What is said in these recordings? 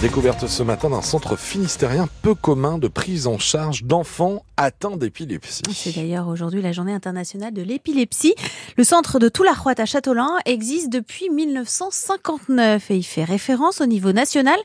Découverte ce matin d'un centre finistérien peu commun de prise en charge d'enfants atteints d'épilepsie. C'est d'ailleurs aujourd'hui la journée internationale de l'épilepsie. Le centre de Toularroite à Châteaulin existe depuis 1959 et il fait référence au niveau national.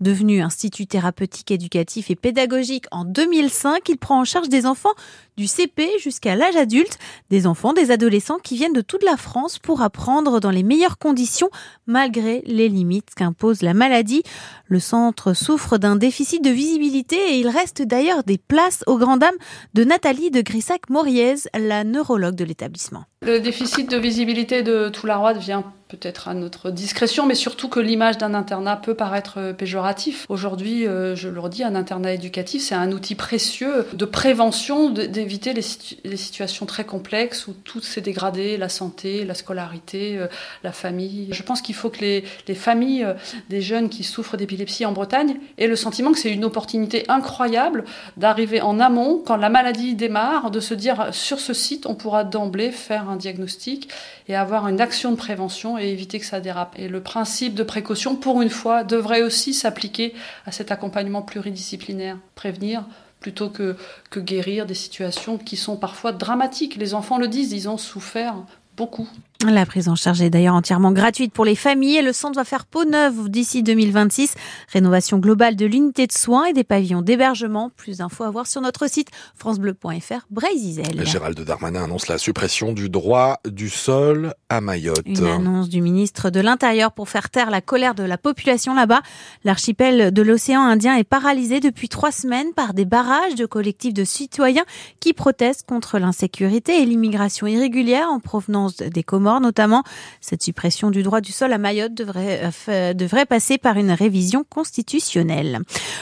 Devenu institut thérapeutique, éducatif et pédagogique en 2005, il prend en charge des enfants du CP jusqu'à l'âge adulte, des enfants, des adolescents qui viennent de toute la France pour apprendre dans les meilleures conditions malgré les limites qu'impose la maladie. Le centre souffre d'un déficit de visibilité et il reste d'ailleurs des places aux grandes dames de Nathalie de Grissac-Moriez, la neurologue de l'établissement. Le déficit de visibilité de Toularroide vient peut-être à notre discrétion, mais surtout que l'image d'un internat peut paraître euh, péjoratif. Aujourd'hui, euh, je le redis, un internat éducatif, c'est un outil précieux de prévention, d'éviter les, situations très complexes où tout s'est dégradé, la santé, la scolarité, euh, la famille. Je pense qu'il faut que les, les familles des jeunes qui souffrent d'épilepsie en Bretagne aient le sentiment que c'est une opportunité incroyable d'arriver en amont, quand la maladie démarre, de se dire sur ce site, on pourra d'emblée faire un diagnostic et avoir une action de prévention et éviter que ça dérape. Et le principe de précaution, pour une fois, devrait aussi s'appliquer à cet accompagnement pluridisciplinaire. Prévenir plutôt que, guérir des situations qui sont parfois dramatiques. Les enfants le disent, ils ont souffert beaucoup. La prise en charge est d'ailleurs entièrement gratuite pour les familles et le centre va faire peau neuve d'ici 2026. Rénovation globale de l'unité de soins et des pavillons d'hébergement. Plus d'infos à voir sur notre site francebleu.fr Brésil. Gérald Darmanin annonce la suppression du droit du sol à Mayotte. Une annonce du ministre de l'Intérieur pour faire taire la colère de la population là-bas. L'archipel de l'océan Indien est paralysé depuis trois semaines par des barrages de collectifs de citoyens qui protestent contre l'insécurité et l'immigration irrégulière en provenance des Comores notamment. Cette suppression du droit du sol à Mayotte devrait, euh, devrait passer par une révision constitutionnelle.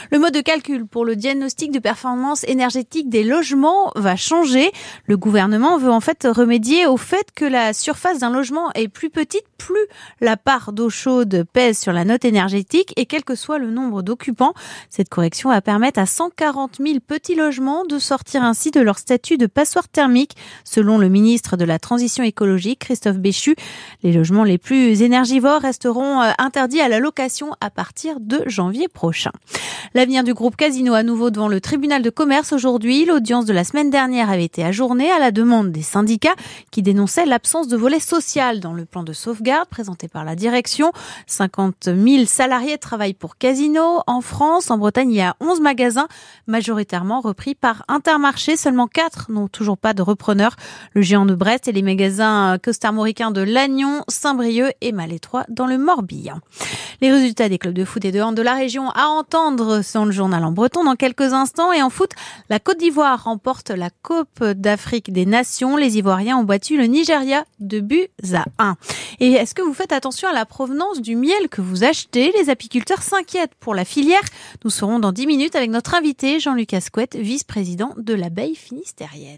Le mode de calcul pour le diagnostic de performance énergétique des logements va changer. Le gouvernement veut en fait remédier au fait que la surface d'un logement est plus petite, plus la part d'eau chaude pèse sur la note énergétique et quel que soit le nombre d'occupants. Cette correction va permettre à 140 000 petits logements de sortir ainsi de leur statut de passoire thermique, selon le ministre de la Transition écologique, Christophe Les logements les plus énergivores resteront euh, interdits à la location à partir de janvier prochain. L'avenir du groupe Casino à nouveau devant le tribunal de commerce aujourd'hui. L'audience de la semaine dernière avait été ajournée à la demande des syndicats qui dénonçaient l'absence de volet social dans le plan de sauvegarde présenté par la direction. 50 000 salariés travaillent pour Casino. En France, en Bretagne, il y a 11 magasins majoritairement repris par Intermarché. Seulement 4 n'ont toujours pas de repreneur. Le géant de Brest et les magasins De Lannion, Saint-Brieuc et Malétroit dans le Morbihan. Les résultats des clubs de foot et de hand de la région à entendre dans le journal en breton dans quelques instants. Et en foot, la Côte d'Ivoire remporte la Coupe d'Afrique des Nations. Les Ivoiriens ont battu le Nigeria de buts à 1. Et est-ce que vous faites attention à la provenance du miel que vous achetez? Les apiculteurs s'inquiètent pour la filière. Nous serons dans 10 minutes avec notre invité Jean-Luc Asquette, vice-président de l'abeille finistérienne.